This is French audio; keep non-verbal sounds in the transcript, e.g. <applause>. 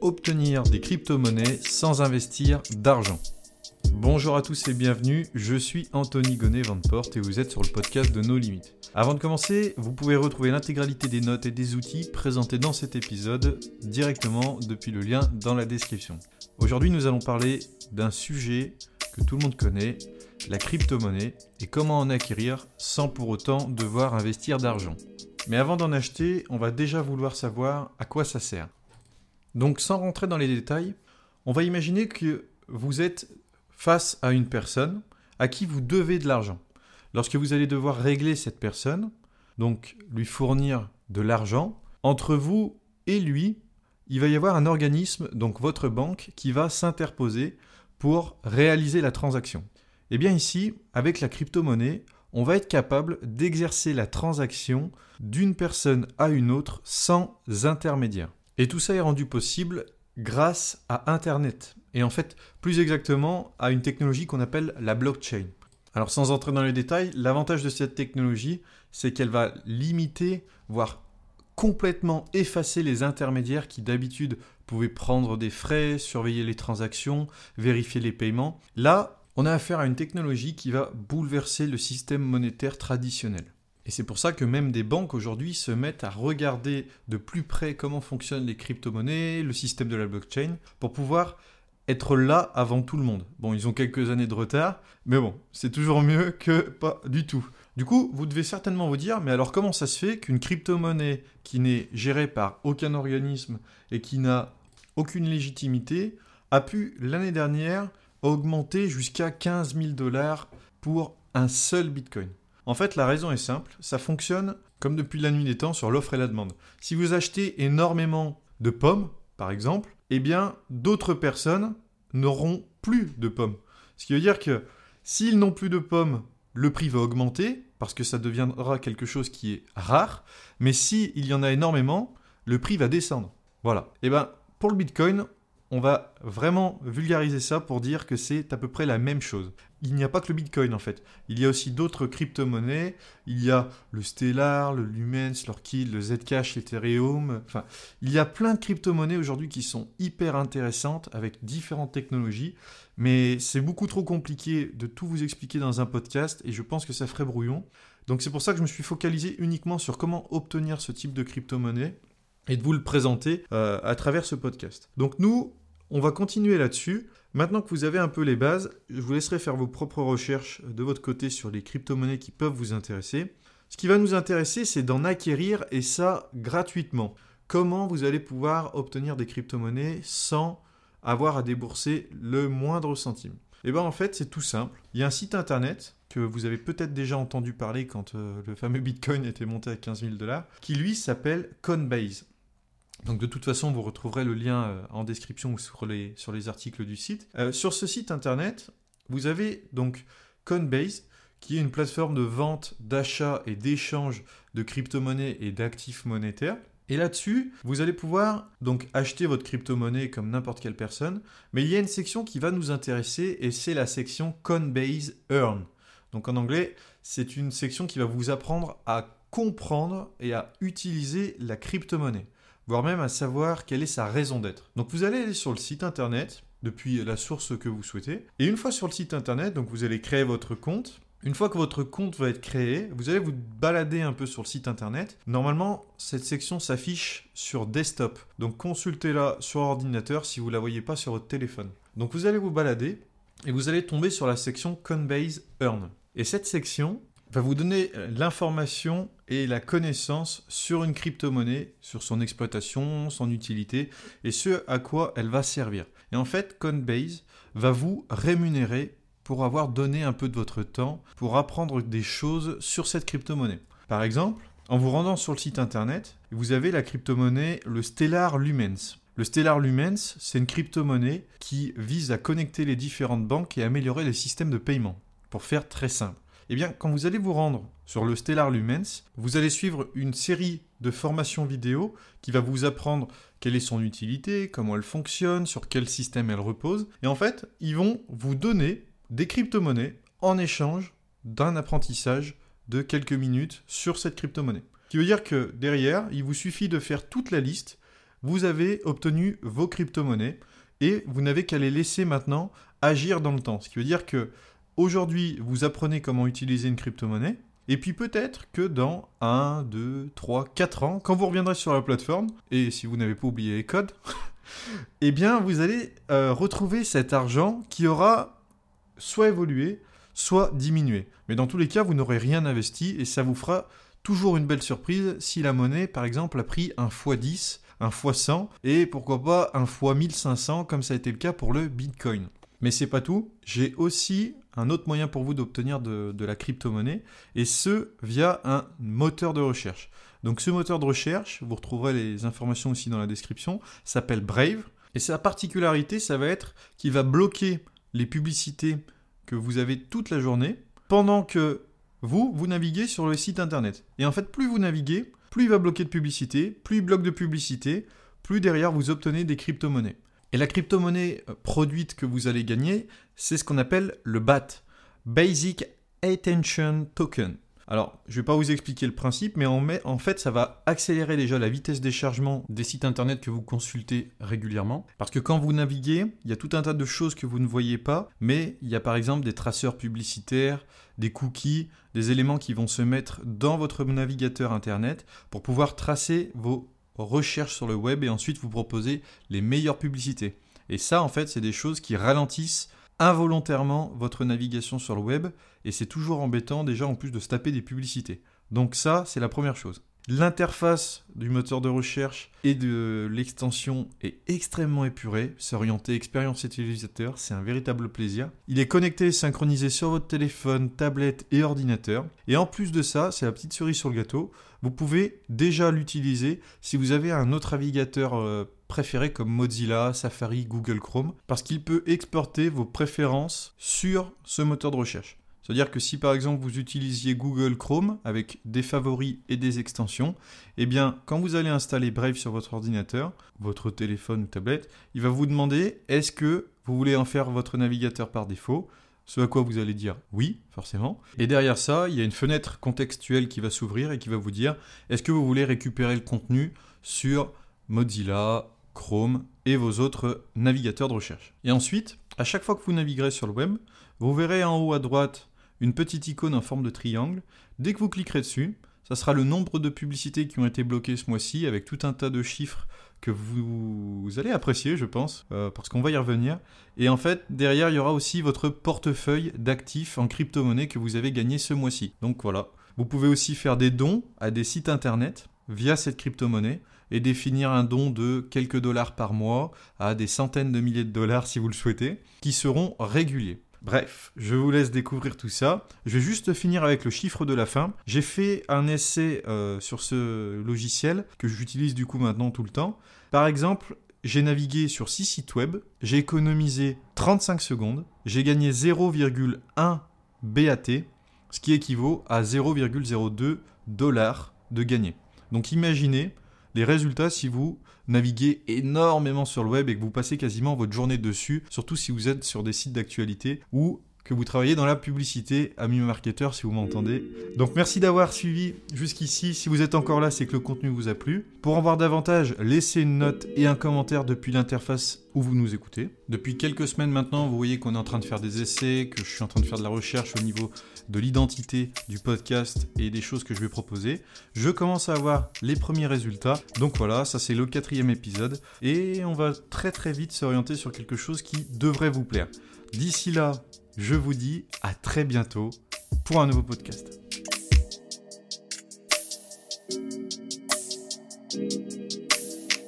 obtenir des crypto-monnaies sans investir d'argent. Bonjour à tous et bienvenue, je suis Anthony Gonnet Vanteport et vous êtes sur le podcast de nos limites. Avant de commencer, vous pouvez retrouver l'intégralité des notes et des outils présentés dans cet épisode directement depuis le lien dans la description. Aujourd'hui, nous allons parler d'un sujet que tout le monde connaît, la crypto-monnaie et comment en acquérir sans pour autant devoir investir d'argent. Mais avant d'en acheter, on va déjà vouloir savoir à quoi ça sert. Donc sans rentrer dans les détails, on va imaginer que vous êtes face à une personne à qui vous devez de l'argent. Lorsque vous allez devoir régler cette personne, donc lui fournir de l'argent, entre vous et lui, il va y avoir un organisme, donc votre banque, qui va s'interposer pour réaliser la transaction. Et eh bien ici, avec la crypto-monnaie, on va être capable d'exercer la transaction d'une personne à une autre sans intermédiaire. Et tout ça est rendu possible grâce à Internet. Et en fait, plus exactement, à une technologie qu'on appelle la blockchain. Alors sans entrer dans les détails, l'avantage de cette technologie, c'est qu'elle va limiter, voire complètement effacer les intermédiaires qui d'habitude pouvaient prendre des frais, surveiller les transactions, vérifier les paiements. Là, on a affaire à une technologie qui va bouleverser le système monétaire traditionnel. Et c'est pour ça que même des banques aujourd'hui se mettent à regarder de plus près comment fonctionnent les crypto-monnaies, le système de la blockchain, pour pouvoir être là avant tout le monde. Bon, ils ont quelques années de retard, mais bon, c'est toujours mieux que pas du tout. Du coup, vous devez certainement vous dire, mais alors comment ça se fait qu'une crypto-monnaie qui n'est gérée par aucun organisme et qui n'a aucune légitimité a pu l'année dernière augmenter jusqu'à 15 000 dollars pour un seul Bitcoin? En fait, la raison est simple, ça fonctionne comme depuis la nuit des temps sur l'offre et la demande. Si vous achetez énormément de pommes, par exemple, eh bien, d'autres personnes n'auront plus de pommes. Ce qui veut dire que s'ils n'ont plus de pommes, le prix va augmenter parce que ça deviendra quelque chose qui est rare. Mais s'il y en a énormément, le prix va descendre. Voilà. Et eh bien, pour le Bitcoin, on va vraiment vulgariser ça pour dire que c'est à peu près la même chose. Il n'y a pas que le Bitcoin en fait. Il y a aussi d'autres crypto-monnaies. Il y a le Stellar, le Lumens, l'Orchid, le Zcash, l'Ethereum. Enfin, il y a plein de crypto-monnaies aujourd'hui qui sont hyper intéressantes avec différentes technologies. Mais c'est beaucoup trop compliqué de tout vous expliquer dans un podcast et je pense que ça ferait brouillon. Donc c'est pour ça que je me suis focalisé uniquement sur comment obtenir ce type de crypto-monnaie et de vous le présenter euh, à travers ce podcast. Donc nous, on va continuer là-dessus. Maintenant que vous avez un peu les bases, je vous laisserai faire vos propres recherches de votre côté sur les crypto-monnaies qui peuvent vous intéresser. Ce qui va nous intéresser, c'est d'en acquérir et ça gratuitement. Comment vous allez pouvoir obtenir des crypto-monnaies sans avoir à débourser le moindre centime? Eh bien en fait, c'est tout simple. Il y a un site internet que vous avez peut-être déjà entendu parler quand euh, le fameux Bitcoin était monté à 15 000 dollars, qui lui s'appelle Coinbase. Donc de toute façon, vous retrouverez le lien euh, en description ou sur les, articles du site. Euh, sur ce site internet, vous avez donc Coinbase, qui est une plateforme de vente, d'achat et d'échange de crypto-monnaies et d'actifs monétaires. Et là-dessus, vous allez pouvoir donc acheter votre crypto-monnaie comme n'importe quelle personne, mais il y a une section qui va nous intéresser et c'est la section Coinbase Earn. Donc en anglais, c'est une section qui va vous apprendre à comprendre et à utiliser la crypto-monnaie voire même à savoir quelle est sa raison d'être. Donc vous allez aller sur le site internet depuis la source que vous souhaitez. Et une fois sur le site internet, donc vous allez créer votre compte. Une fois que votre compte va être créé, vous allez vous balader un peu sur le site internet. Normalement, cette section s'affiche sur desktop. Donc consultez-la sur ordinateur si vous ne la voyez pas sur votre téléphone. Donc vous allez vous balader et vous allez tomber sur la section Coinbase Earn. Et cette section, va vous donner euh, l'information et la connaissance sur une crypto-monnaie, sur son exploitation, son utilité et ce à quoi elle va servir. Et en fait, Coinbase va vous rémunérer pour avoir donné un peu de votre temps pour apprendre des choses sur cette crypto-monnaie. Par exemple, en vous rendant sur le site internet, vous avez la crypto-monnaie le Stellar Lumens. Le Stellar Lumens, c'est une crypto-monnaie qui vise à connecter les différentes banques et améliorer les systèmes de paiement. Pour faire très simple. Eh bien, quand vous allez vous rendre sur le Stellar Lumens, vous allez suivre une série de formations vidéo qui va vous apprendre quelle est son utilité, comment elle fonctionne, sur quel système elle repose. Et en fait, ils vont vous donner des crypto-monnaies en échange d'un apprentissage de quelques minutes sur cette crypto-monnaie. Ce qui veut dire que derrière, il vous suffit de faire toute la liste, vous avez obtenu vos crypto-monnaies et vous n'avez qu'à les laisser maintenant agir dans le temps. Ce qui veut dire que aujourd'hui, vous apprenez comment utiliser une crypto-monnaie. Et puis peut-être que dans 1, 2, 3, 4 ans, quand vous reviendrez sur la plateforme, et si vous n'avez pas oublié les codes, <laughs> eh bien vous allez euh, retrouver cet argent qui aura soit évolué, soit diminué. Mais dans tous les cas, vous n'aurez rien investi et ça vous fera toujours une belle surprise si la monnaie, par exemple, a pris un x10, un x100 et pourquoi pas un x1500 comme ça a été le cas pour le Bitcoin. Mais c'est pas tout, j'ai aussi un autre moyen pour vous d'obtenir de, la crypto-monnaie et ce via un moteur de recherche. Donc ce moteur de recherche, vous retrouverez les informations aussi dans la description, s'appelle Brave et sa particularité, ça va être qu'il va bloquer les publicités que vous avez toute la journée pendant que vous, vous naviguez sur le site internet. Et en fait, plus vous naviguez, plus il va bloquer de publicité, plus il bloque de publicité, plus derrière vous obtenez des crypto-monnaies. Et la crypto-monnaie euh, produite que vous allez gagner, c'est ce qu'on appelle le BAT, Basic Attention Token. Alors, je ne vais pas vous expliquer le principe, mais en, fait, ça va accélérer déjà la vitesse des chargements des sites internet que vous consultez régulièrement. Parce que quand vous naviguez, il y a tout un tas de choses que vous ne voyez pas, mais il y a par exemple des traceurs publicitaires, des cookies, des éléments qui vont se mettre dans votre navigateur internet pour pouvoir tracer vos recherches sur le web et ensuite vous proposer les meilleures publicités. Et ça, en fait, c'est des choses qui ralentissent involontairement votre navigation sur le web et c'est toujours embêtant déjà en plus de se taper des publicités. Donc ça, c'est la première chose. L'interface du moteur de recherche et de l'extension est extrêmement épurée, s'orienter expérience utilisateur, c'est un véritable plaisir. Il est connecté et synchronisé sur votre téléphone, tablette et ordinateur. Et en plus de ça, c'est la petite cerise sur le gâteau, vous pouvez déjà l'utiliser si vous avez un autre navigateur euh, préféré comme Mozilla, Safari, Google Chrome, parce qu'il peut exporter vos préférences sur ce moteur de recherche. C'est-à-dire que si par exemple vous utilisiez Google Chrome avec des favoris et des extensions, eh bien quand vous allez installer Brave sur votre ordinateur, votre téléphone ou tablette, il va vous demander est-ce que vous voulez en faire votre navigateur par défaut? Ce à quoi vous allez dire oui, forcément. Et derrière ça, il y a une fenêtre contextuelle qui va s'ouvrir et qui va vous dire est-ce que vous voulez récupérer le contenu sur Mozilla, Chrome et vos autres navigateurs de recherche? Et ensuite, à chaque fois que vous naviguerez sur le web, vous verrez en haut à droite une petite icône en forme de triangle. Dès que vous cliquerez dessus, ça sera le nombre de publicités qui ont été bloquées ce mois-ci avec tout un tas de chiffres que vous, allez apprécier, je pense, euh, parce qu'on va y revenir. Et en fait, derrière, il y aura aussi votre portefeuille d'actifs en crypto-monnaie que vous avez gagné ce mois-ci. Donc voilà. Vous pouvez aussi faire des dons à des sites internet via cette crypto-monnaie et définir un don de quelques dollars par mois à des centaines de milliers de dollars si vous le souhaitez, qui seront réguliers. Bref, je vous laisse découvrir tout ça. Je vais juste finir avec le chiffre de la fin. J'ai fait un essai euh, sur ce logiciel que j'utilise du coup maintenant tout le temps. Par exemple, j'ai navigué sur 6 sites web, j'ai économisé 35 secondes, j'ai gagné 0,1 BAT, ce qui équivaut à 0,02 dollars de gagné. Donc imaginez les résultats si vous naviguez énormément sur le web et que vous passez quasiment votre journée dessus, surtout si vous êtes sur des sites d'actualité ou que vous travaillez dans la publicité, ami marketeur si vous m'entendez. Donc merci d'avoir suivi jusqu'ici. Si vous êtes encore là, c'est que le contenu vous a plu. Pour en voir davantage, laissez une note et un commentaire depuis l'interface où vous nous écoutez. Depuis quelques semaines maintenant, vous voyez qu'on est en train de faire des essais, que je suis en train de faire de la recherche au niveau de l'identité du podcast et des choses que je vais proposer. Je commence à avoir les premiers résultats. Donc voilà, ça c'est le quatrième épisode. Et on va très très vite s'orienter sur quelque chose qui devrait vous plaire. D'ici là, je vous dis à très bientôt pour un nouveau podcast.